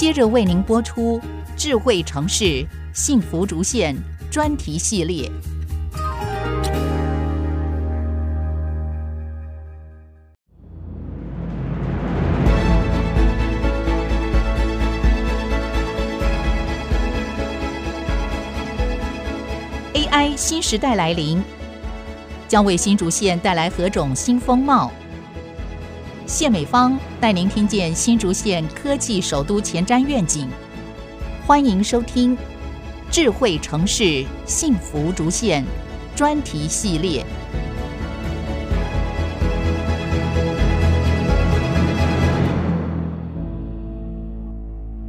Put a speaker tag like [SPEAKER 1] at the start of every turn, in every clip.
[SPEAKER 1] 接着为您播出智慧城市幸福竹县专题系列。AI 新时代来临，将为新竹县带来何种新风貌？谢美芳带您听见新竹县科技首都前瞻愿景，欢迎收听《智慧城市幸福竹县》专题系列。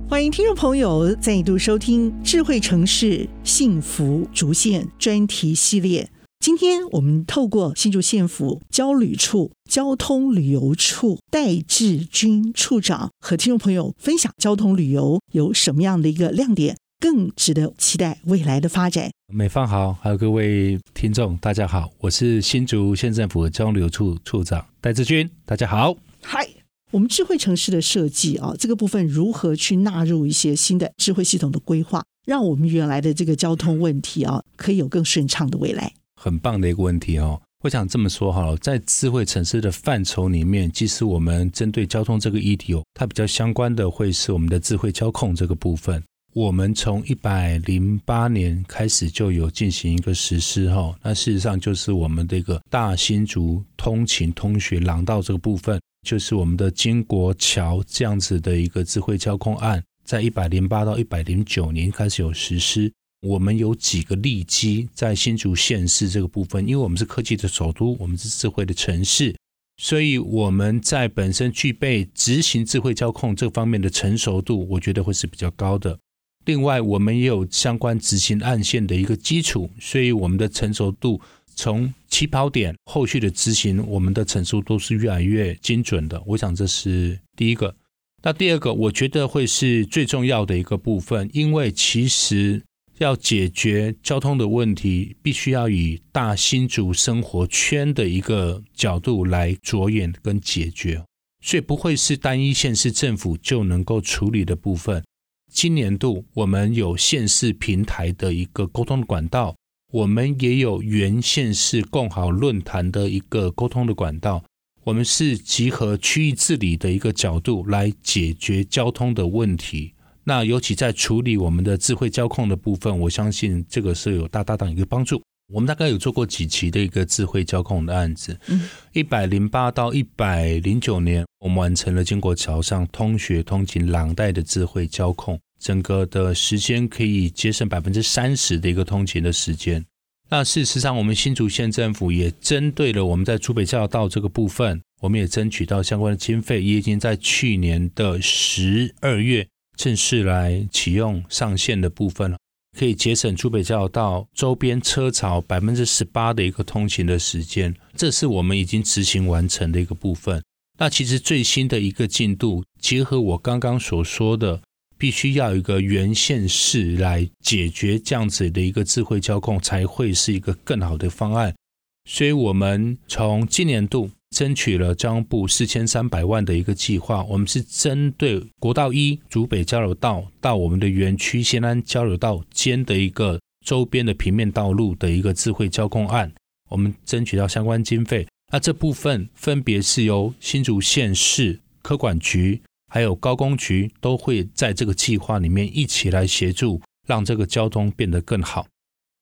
[SPEAKER 2] 欢迎听众朋友再度收听《智慧城市幸福竹县》专题系列。今天我们透过新竹县府交旅处交通旅游处戴志军处长和听众朋友分享交通旅游有什么样的一个亮点，更值得期待未来的发展。
[SPEAKER 3] 美方好，还有各位听众，大家好，我是新竹县政府交通旅游处处长戴志军，大家好。
[SPEAKER 2] 嗨，我们智慧城市的设计啊，这个部分如何去纳入一些新的智慧系统的规划，让我们原来的这个交通问题啊，可以有更顺畅的未来。
[SPEAKER 3] 很棒的一个问题哦，我想这么说哈，在智慧城市的范畴里面，其实我们针对交通这个议题哦，它比较相关的会是我们的智慧交控这个部分。我们从一百零八年开始就有进行一个实施哈，那事实上就是我们的一个大新竹通勤通学廊道这个部分，就是我们的金国桥这样子的一个智慧交控案，在一百零八到一百零九年开始有实施。我们有几个利基在新竹县市这个部分，因为我们是科技的首都，我们是智慧的城市，所以我们在本身具备执行智慧交控这方面的成熟度，我觉得会是比较高的。另外，我们也有相关执行案线的一个基础，所以我们的成熟度从起跑点后续的执行，我们的成熟度是越来越精准的。我想这是第一个。那第二个，我觉得会是最重要的一个部分，因为其实。要解决交通的问题，必须要以大新竹生活圈的一个角度来着眼跟解决，所以不会是单一县市政府就能够处理的部分。今年度我们有县市平台的一个沟通的管道，我们也有原县市共好论坛的一个沟通的管道，我们是集合区域治理的一个角度来解决交通的问题。那尤其在处理我们的智慧交控的部分，我相信这个是有大大的一个帮助。我们大概有做过几期的一个智慧交控的案子，一百零八到一百零九年，我们完成了经国桥上通学通勤廊带的智慧交控，整个的时间可以节省百分之三十的一个通勤的时间。那事实上，我们新竹县政府也针对了我们在竹北交道这个部分，我们也争取到相关的经费，也已经在去年的十二月。正式来启用上线的部分了，可以节省竹北交道周边车潮百分之十八的一个通勤的时间，这是我们已经执行完成的一个部分。那其实最新的一个进度，结合我刚刚所说的，必须要有一个原线市来解决这样子的一个智慧交控，才会是一个更好的方案。所以，我们从今年度。争取了交通部四千三百万的一个计划，我们是针对国道一竹北交流道到我们的园区新安交流道间的一个周边的平面道路的一个智慧交控案，我们争取到相关经费。那这部分分别是由新竹县市科管局还有高工局都会在这个计划里面一起来协助，让这个交通变得更好。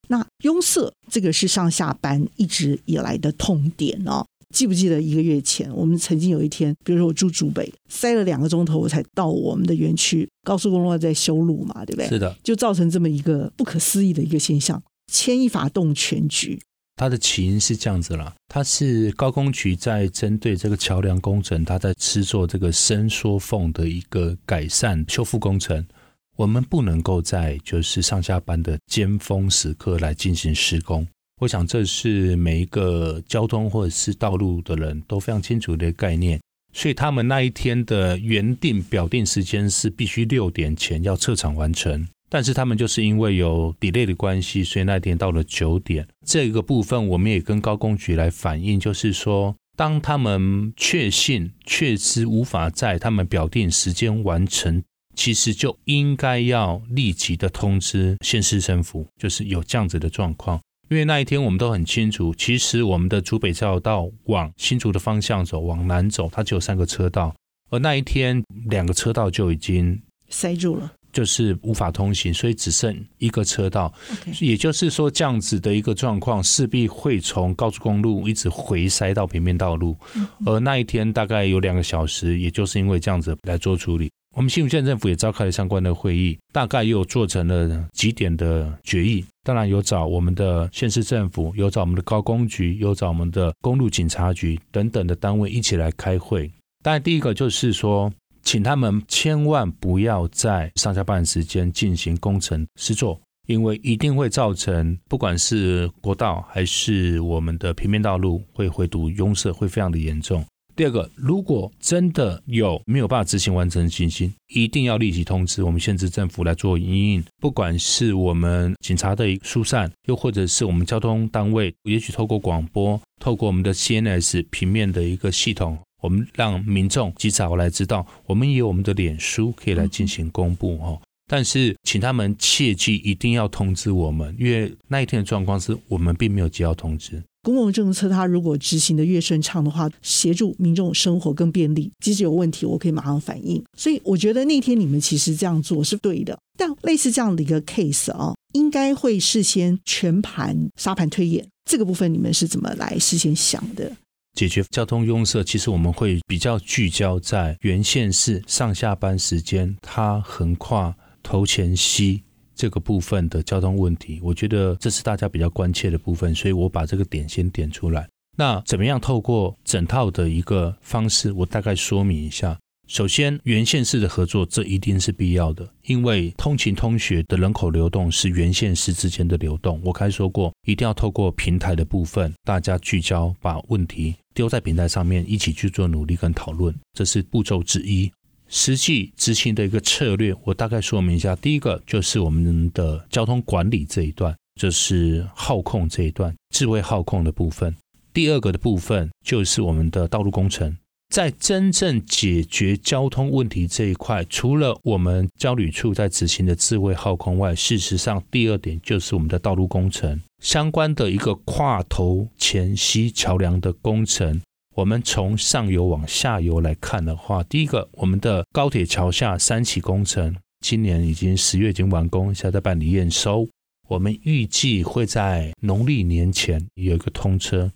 [SPEAKER 2] 那拥塞这个是上下班一直以来的痛点哦。记不记得一个月前，我们曾经有一天，比如说我住竹北，塞了两个钟头，我才到我们的园区。高速公路在修路嘛，对不对？
[SPEAKER 3] 是的，
[SPEAKER 2] 就造成这么一个不可思议的一个现象。牵一发动全局。
[SPEAKER 3] 它的起因是这样子啦，它是高工局在针对这个桥梁工程，它在施作这个伸缩缝的一个改善修复工程。我们不能够在就是上下班的尖峰时刻来进行施工。我想这是每一个交通或者是道路的人都非常清楚的概念，所以他们那一天的原定表定时间是必须六点前要撤场完成，但是他们就是因为有 delay 的关系，所以那天到了九点。这个部分我们也跟高工局来反映，就是说，当他们确信确实无法在他们表定时间完成。其实就应该要立即的通知县市政府，就是有这样子的状况。因为那一天我们都很清楚，其实我们的竹北交流道往新竹的方向走，往南走，它只有三个车道，而那一天两个车道就已经
[SPEAKER 2] 塞住了，
[SPEAKER 3] 就是无法通行，所以只剩一个车道。也就是说，这样子的一个状况，势必会从高速公路一直回塞到平面道路。而那一天大概有两个小时，也就是因为这样子来做处理。我们新竹县政府也召开了相关的会议，大概又做成了几点的决议。当然有找我们的县市政府，有找我们的高工局，有找我们的公路警察局等等的单位一起来开会。当然，第一个就是说，请他们千万不要在上下班时间进行工程施作，因为一定会造成不管是国道还是我们的平面道路会回堵拥塞，会非常的严重。第二个，如果真的有没有办法执行完成的情形，一定要立即通知我们县市政府来做营运。不管是我们警察的疏散，又或者是我们交通单位，也许透过广播，透过我们的 CNS 平面的一个系统，我们让民众及早来知道，我们也有我们的脸书可以来进行公布哦。但是，请他们切记一定要通知我们，因为那一天的状况是我们并没有接到通知。
[SPEAKER 2] 公共政策，它如果执行的越顺畅的话，协助民众生活更便利。即使有问题，我可以马上反应。所以我觉得那天你们其实这样做是对的。但类似这样的一个 case 啊，应该会事先全盘沙盘推演。这个部分你们是怎么来事先想的？
[SPEAKER 3] 解决交通拥塞，其实我们会比较聚焦在原线是上下班时间，它横跨头前溪。这个部分的交通问题，我觉得这是大家比较关切的部分，所以我把这个点先点出来。那怎么样透过整套的一个方式，我大概说明一下。首先，原县市的合作，这一定是必要的，因为通勤通学的人口流动是原县市之间的流动。我刚才说过，一定要透过平台的部分，大家聚焦，把问题丢在平台上面，一起去做努力跟讨论，这是步骤之一。实际执行的一个策略，我大概说明一下。第一个就是我们的交通管理这一段，就是号控这一段，智慧号控的部分。第二个的部分就是我们的道路工程，在真正解决交通问题这一块，除了我们交旅处在执行的智慧号控外，事实上第二点就是我们的道路工程相关的一个跨头前溪桥梁的工程。我们从上游往下游来看的话，第一个，我们的高铁桥下三期工程，今年已经十月已经完工，现在在办理验收。我们预计会在农历年前有一个通车。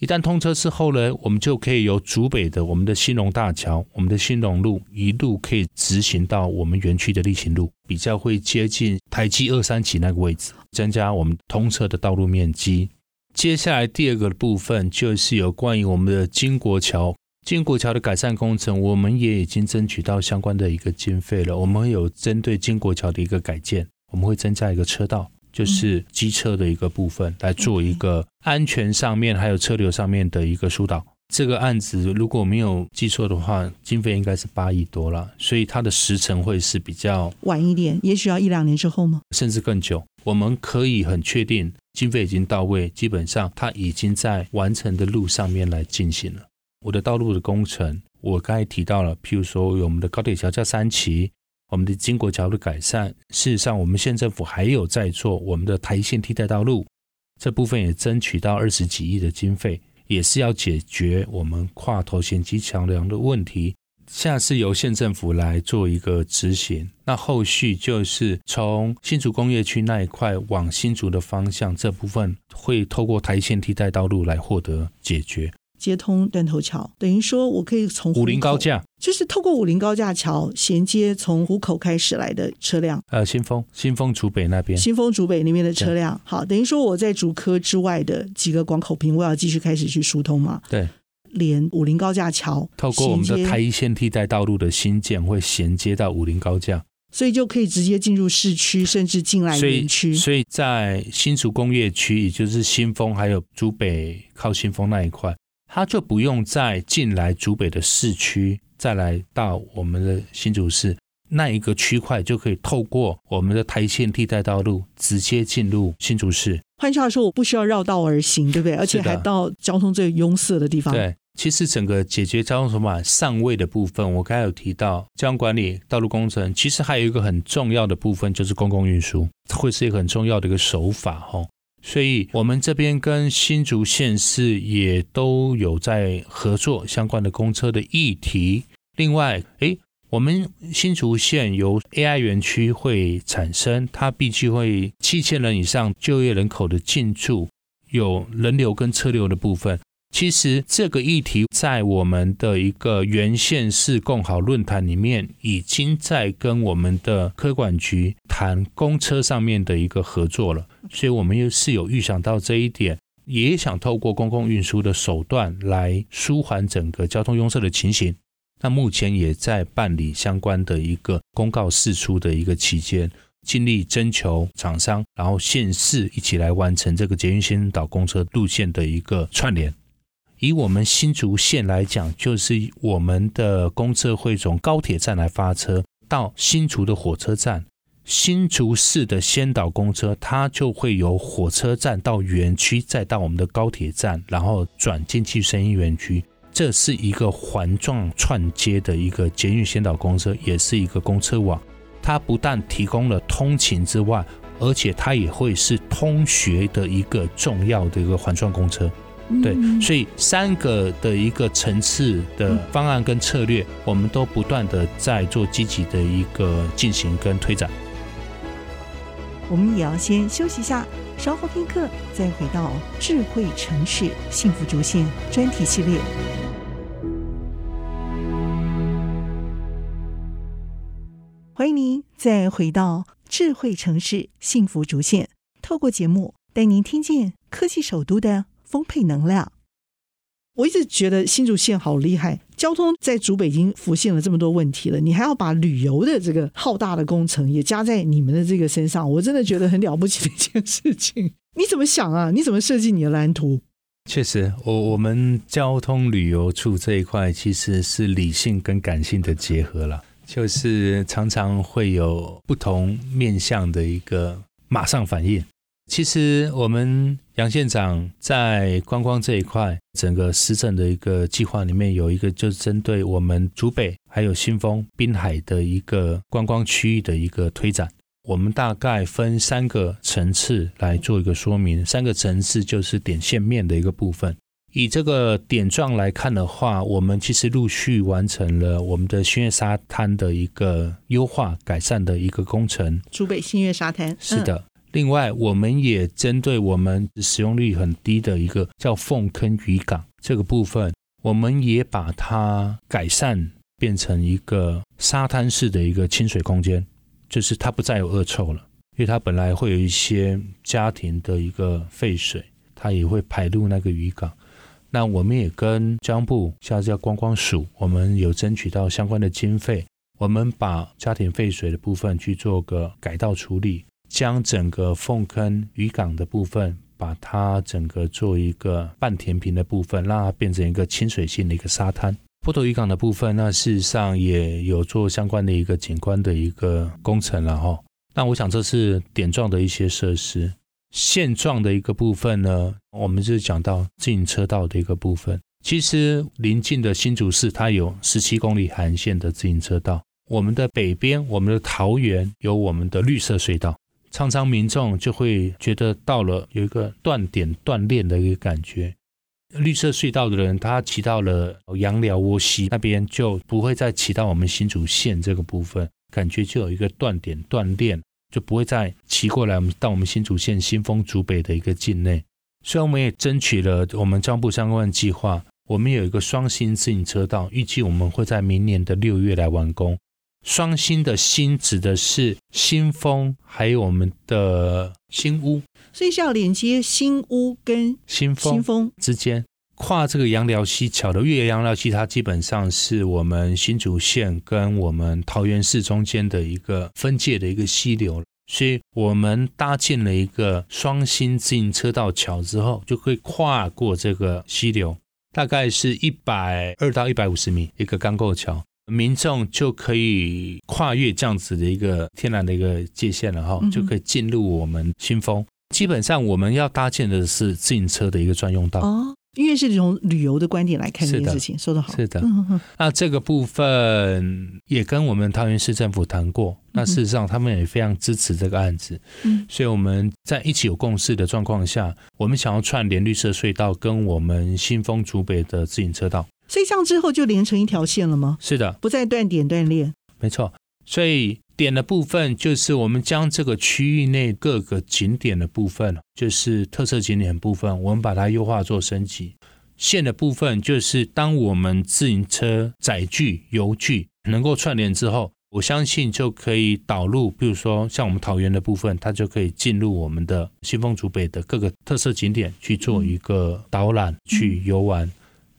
[SPEAKER 3] 一旦通车之后呢，我们就可以由竹北的我们的兴隆大桥、我们的兴隆路一路可以直行到我们园区的力行路，比较会接近台七二三期那个位置，增加我们通车的道路面积。接下来第二个部分就是有关于我们的金国桥，金国桥的改善工程，我们也已经争取到相关的一个经费了。我们会有针对金国桥的一个改建，我们会增加一个车道，就是机车的一个部分，来做一个安全上面还有车流上面的一个疏导。这个案子如果没有记错的话，经费应该是八亿多了，所以它的时程会是比较
[SPEAKER 2] 晚一点，也许要一两年之后吗？
[SPEAKER 3] 甚至更久。我们可以很确定，经费已经到位，基本上它已经在完成的路上面来进行了。我的道路的工程，我刚才提到了，譬如说有我们的高铁桥架三期，我们的经国桥的改善，事实上我们县政府还有在做我们的台线替代道路，这部分也争取到二十几亿的经费。也是要解决我们跨头前溪桥梁的问题，现在是由县政府来做一个执行。那后续就是从新竹工业区那一块往新竹的方向，这部分会透过台线替代道路来获得解决。
[SPEAKER 2] 接通断头桥，等于说我可以从
[SPEAKER 3] 武陵高架，
[SPEAKER 2] 就是透过武陵高架桥衔接从湖口开始来的车辆。
[SPEAKER 3] 呃，新丰，新丰竹北那边，
[SPEAKER 2] 新丰竹北那边的车辆。好，等于说我在竹科之外的几个广口坪，我要继续开始去疏通嘛？
[SPEAKER 3] 对，
[SPEAKER 2] 连武林高架桥，
[SPEAKER 3] 透过我们的台一线替代道路的新建，会衔接到武林高架，
[SPEAKER 2] 所以就可以直接进入市区，甚至进来园区。
[SPEAKER 3] 所以在新竹工业区，也就是新丰还有竹北靠新丰那一块。它就不用再进来竹北的市区，再来到我们的新竹市那一个区块，就可以透过我们的台线替代道路直接进入新竹市。
[SPEAKER 2] 换句话说，我不需要绕道而行，对不对？而且还到交通最拥塞的地方。
[SPEAKER 3] 对，其实整个解决交通筹码上位的部分，我刚才有提到交通管理、道路工程，其实还有一个很重要的部分就是公共运输，会是一个很重要的一个手法哦。所以，我们这边跟新竹县市也都有在合作相关的公车的议题。另外，诶，我们新竹县由 AI 园区会产生，它必须会七千人以上就业人口的进驻，有人流跟车流的部分。其实这个议题在我们的一个原县市共好论坛里面，已经在跟我们的科管局谈公车上面的一个合作了。所以，我们又是有预想到这一点，也想透过公共运输的手段来舒缓整个交通拥塞的情形。那目前也在办理相关的一个公告释出的一个期间，尽力征求厂商，然后县市一起来完成这个捷运先导公车路线的一个串联。以我们新竹县来讲，就是我们的公车会从高铁站来发车到新竹的火车站，新竹市的先导公车，它就会由火车站到园区，再到我们的高铁站，然后转进去生医园区。这是一个环状串接的一个捷运先导公车，也是一个公车网。它不但提供了通勤之外，而且它也会是通学的一个重要的一个环状公车。对，所以三个的一个层次的方案跟策略，我们都不断的在做积极的一个进行跟推展。
[SPEAKER 2] 我们也要先休息一下，稍后片刻再回到智慧城市幸福竹线专题系列。欢迎您再回到智慧城市幸福竹线，透过节目带您听见科技首都的。丰沛能量，我一直觉得新竹县好厉害。交通在竹北已经浮现了这么多问题了，你还要把旅游的这个浩大的工程也加在你们的这个身上，我真的觉得很了不起的一件事情。你怎么想啊？你怎么设计你的蓝图？
[SPEAKER 3] 确实，我我们交通旅游处这一块其实是理性跟感性的结合了，就是常常会有不同面向的一个马上反应。其实我们杨县长在观光这一块，整个施政的一个计划里面有一个，就是针对我们竹北还有新丰滨海的一个观光区域的一个推展。我们大概分三个层次来做一个说明。三个层次就是点线面的一个部分。以这个点状来看的话，我们其实陆续完成了我们的新月沙滩的一个优化改善的一个工程。
[SPEAKER 2] 竹北新月沙滩，
[SPEAKER 3] 是的。另外，我们也针对我们使用率很低的一个叫凤坑渔港这个部分，我们也把它改善变成一个沙滩式的一个清水空间，就是它不再有恶臭了，因为它本来会有一些家庭的一个废水，它也会排入那个渔港。那我们也跟交通部，像叫观光署，我们有争取到相关的经费，我们把家庭废水的部分去做个改道处理。将整个凤坑渔港的部分，把它整个做一个半填平的部分，让它变成一个亲水性的一个沙滩。波头渔港的部分，那事实上也有做相关的一个景观的一个工程了哈。那我想这是点状的一些设施，线状的一个部分呢，我们就是讲到自行车道的一个部分。其实邻近的新竹市，它有十七公里环线的自行车道。我们的北边，我们的桃园有我们的绿色隧道。常常民众就会觉得到了有一个断点断链的一个感觉。绿色隧道的人，他骑到了杨寮窝溪那边，就不会再骑到我们新竹县这个部分，感觉就有一个断点断链，就不会再骑过来我们到我们新竹县新丰竹北的一个境内。虽然我们也争取了我们交通部相关的计划，我们有一个双星自行车道，预计我们会在明年的六月来完工。双星的星指的是新风，还有我们的新屋，
[SPEAKER 2] 所以是要连接新屋跟新风新风。
[SPEAKER 3] 之间，跨这个杨寮溪桥的越杨寮溪，它基本上是我们新竹县跟我们桃园市中间的一个分界的一个溪流，所以我们搭建了一个双星自行车道桥之后，就可以跨过这个溪流，大概是一百二到一百五十米一个钢构桥。民众就可以跨越这样子的一个天然的一个界限了哈，就可以进入我们新丰。基本上我们要搭建的是自行车的一个专用道，
[SPEAKER 2] 因为是从旅游的观点来看这件事情，说得好。
[SPEAKER 3] 是的，那这个部分也跟我们桃园市政府谈过，那事实上他们也非常支持这个案子。嗯，所以我们在一起有共识的状况下，我们想要串联绿色隧道跟我们新丰竹北的自行车道。
[SPEAKER 2] 所以这样之后就连成一条线了吗？
[SPEAKER 3] 是的，
[SPEAKER 2] 不再断点断裂。
[SPEAKER 3] 没错，所以点的部分就是我们将这个区域内各个景点的部分，就是特色景点的部分，我们把它优化做升级。线的部分就是当我们自行车载具、油具能够串联之后，我相信就可以导入，比如说像我们桃园的部分，它就可以进入我们的新丰竹北的各个特色景点去做一个导览、去游玩。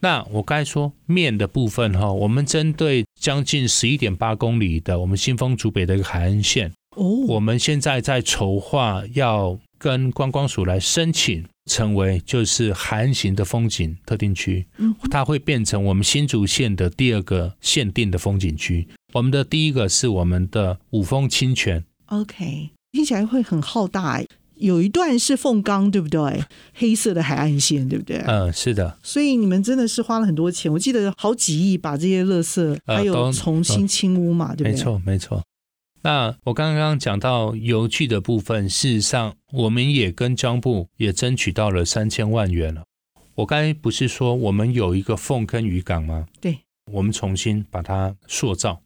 [SPEAKER 3] 那我刚才说面的部分哈，我们针对将近十一点八公里的我们新丰竹北的一个海岸线，哦，我们现在在筹划要跟观光署来申请，成为就是海岸型的风景特定区，它会变成我们新竹县的第二个限定的风景区。我们的第一个是我们的五峰清泉
[SPEAKER 2] ，OK，听起来会很浩大。有一段是凤冈，对不对？黑色的海岸线，对不对？
[SPEAKER 3] 嗯，是的。
[SPEAKER 2] 所以你们真的是花了很多钱，我记得好几亿把这些垃圾还有重新清污嘛，对不对？
[SPEAKER 3] 没错，没错。那我刚刚讲到游具的部分，事实上我们也跟交通部也争取到了三千万元了。我刚才不是说我们有一个凤坑渔港吗？
[SPEAKER 2] 对，
[SPEAKER 3] 我们重新把它塑造，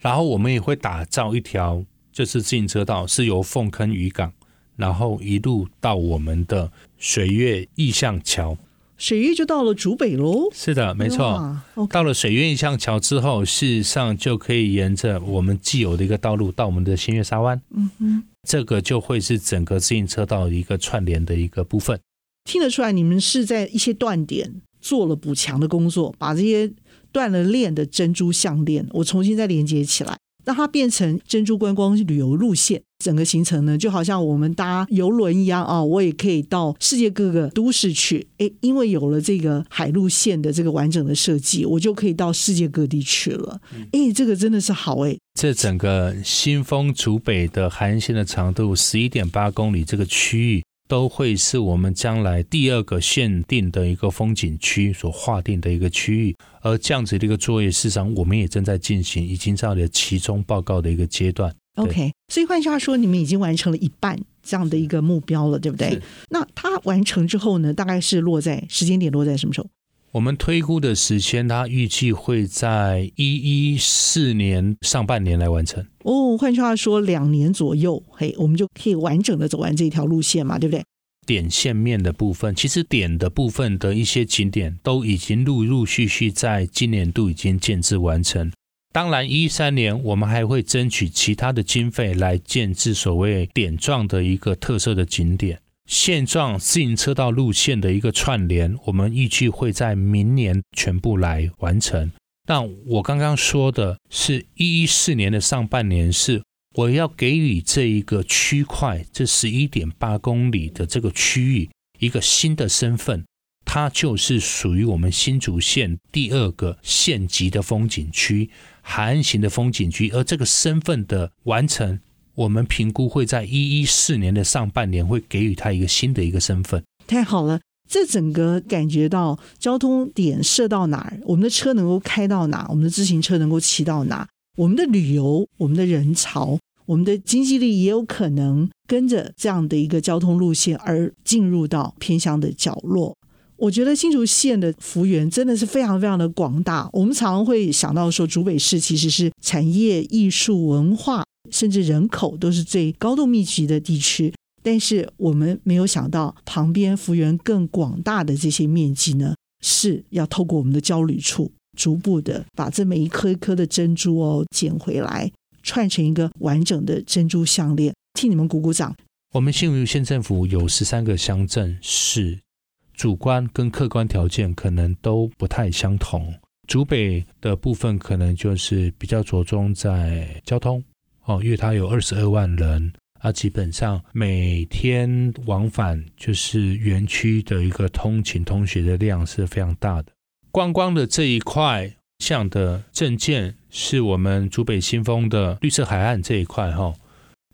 [SPEAKER 3] 然后我们也会打造一条就是自行车道，是由凤坑渔港。然后一路到我们的水月意象桥，
[SPEAKER 2] 水月就到了竹北喽。
[SPEAKER 3] 是的，没错。到了水月意象桥之后，事实上就可以沿着我们既有的一个道路到我们的新月沙湾。嗯哼，这个就会是整个自行车道一个串联的一个部分。
[SPEAKER 2] 听得出来，你们是在一些断点做了补强的工作，把这些断了链的珍珠项链，我重新再连接起来。让它变成珍珠观光旅游路线，整个行程呢，就好像我们搭游轮一样啊，我也可以到世界各个都市去。诶，因为有了这个海路线的这个完整的设计，我就可以到世界各地去了。诶，这个真的是好诶。
[SPEAKER 3] 这整个新丰竹北的海岸线的长度十一点八公里，这个区域。都会是我们将来第二个限定的一个风景区所划定的一个区域，而这样子的一个作业，事实上我们也正在进行，已经到了其中报告的一个阶段。
[SPEAKER 2] OK，所以换句话说，你们已经完成了一半这样的一个目标了，对不对？那它完成之后呢，大概是落在时间点落在什么时候？
[SPEAKER 3] 我们推估的时间，它预计会在一一四年上半年来完成。
[SPEAKER 2] 哦，换句话说，两年左右，嘿，我们就可以完整的走完这条路线嘛，对不对？
[SPEAKER 3] 点线面的部分，其实点的部分的一些景点都已经陆陆续续在今年度已经建制完成。当然，一三年我们还会争取其他的经费来建置所谓点状的一个特色的景点。现状自行车道路线的一个串联，我们预计会在明年全部来完成。那我刚刚说的是一四年的上半年，是我要给予这一个区块，这十一点八公里的这个区域一个新的身份，它就是属于我们新竹县第二个县级的风景区，海岸型的风景区，而这个身份的完成。我们评估会在一一四年的上半年会给予他一个新的一个身份。
[SPEAKER 2] 太好了，这整个感觉到交通点设到哪儿，我们的车能够开到哪，我们的自行车能够骑到哪，我们的旅游、我们的人潮、我们的经济力也有可能跟着这样的一个交通路线而进入到偏乡的角落。我觉得新竹县的幅员真的是非常非常的广大。我们常常会想到说，竹北市其实是产业、艺术、文化。甚至人口都是最高度密集的地区，但是我们没有想到旁边幅员更广大的这些面积呢，是要透过我们的交旅处，逐步的把这每一颗一颗的珍珠哦捡回来，串成一个完整的珍珠项链。替你们鼓鼓掌。
[SPEAKER 3] 我们新竹县政府有十三个乡镇市，主观跟客观条件可能都不太相同。主北的部分可能就是比较着重在交通。哦，因为它有二十二万人，啊，基本上每天往返就是园区的一个通勤通学的量是非常大的。观光的这一块项的政见是我们主北新丰的绿色海岸这一块哈，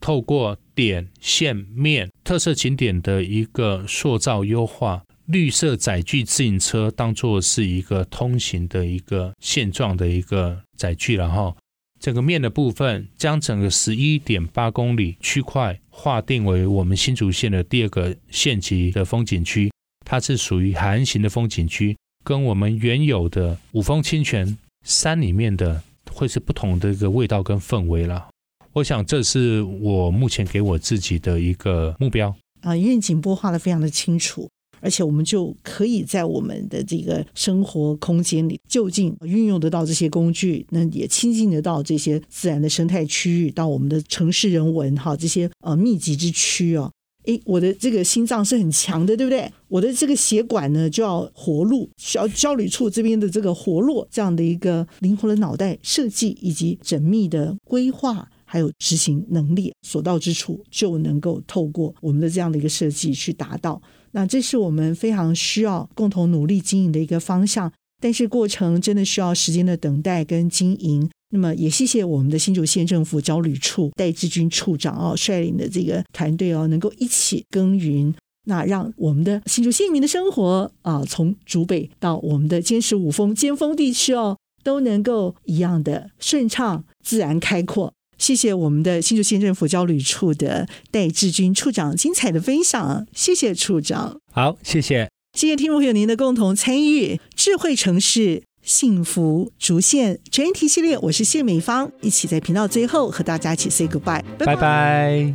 [SPEAKER 3] 透过点线面特色景点的一个塑造优化，绿色载具自行车当做是一个通行的一个现状的一个载具了哈。整个面的部分将整个十一点八公里区块划定为我们新竹县的第二个县级的风景区，它是属于海岸型的风景区，跟我们原有的五峰清泉山里面的会是不同的一个味道跟氛围了。我想这是我目前给我自己的一个目标
[SPEAKER 2] 啊，愿景擘画的非常的清楚。而且我们就可以在我们的这个生活空间里，就近运用得到这些工具，那也亲近得到这些自然的生态区域，到我们的城市人文哈这些呃密集之区哦，诶，我的这个心脏是很强的，对不对？我的这个血管呢就要活络，需要焦虑处这边的这个活络，这样的一个灵活的脑袋设计以及缜密的规划，还有执行能力，所到之处就能够透过我们的这样的一个设计去达到。那这是我们非常需要共同努力经营的一个方向，但是过程真的需要时间的等待跟经营。那么也谢谢我们的新竹县政府交旅处戴志军处长哦率领的这个团队哦，能够一起耕耘，那让我们的新竹县民的生活啊，从竹北到我们的尖石五峰尖峰地区哦，都能够一样的顺畅、自然、开阔。谢谢我们的新竹县政府交旅处的戴志军处长精彩的分享，谢谢处长。
[SPEAKER 3] 好，谢谢，
[SPEAKER 2] 谢谢听众朋友您的共同参与，智慧城市幸福竹县专题系列，我是谢美芳，一起在频道最后和大家一起 say goodbye，
[SPEAKER 3] 拜拜。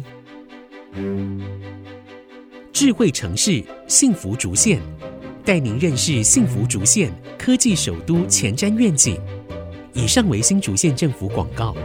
[SPEAKER 4] 智慧城市幸福竹县，带您认识幸福竹县科技首都前瞻愿景。以上为新竹县政府广告。